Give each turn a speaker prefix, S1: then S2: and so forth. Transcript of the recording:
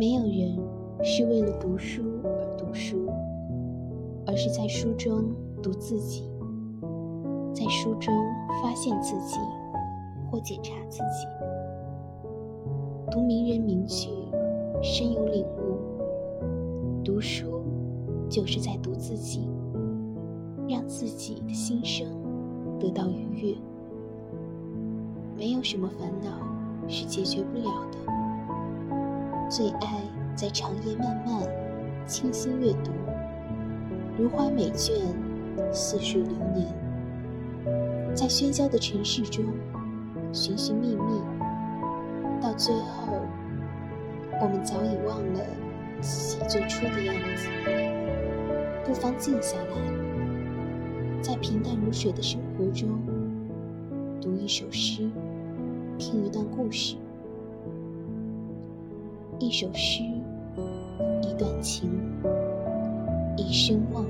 S1: 没有人是为了读书而读书，而是在书中读自己，在书中发现自己或检查自己。读名人名句，深有领悟。读书就是在读自己，让自己的心声得到愉悦。没有什么烦恼是解决不了的。最爱在长夜漫漫，清新阅读，如花美眷，似水流年。在喧嚣的城市中寻寻觅觅，到最后，我们早已忘了自己最初的样子。不妨静下来，在平淡如水的生活中，读一首诗，听一段故事。一首诗，一段情，一声望。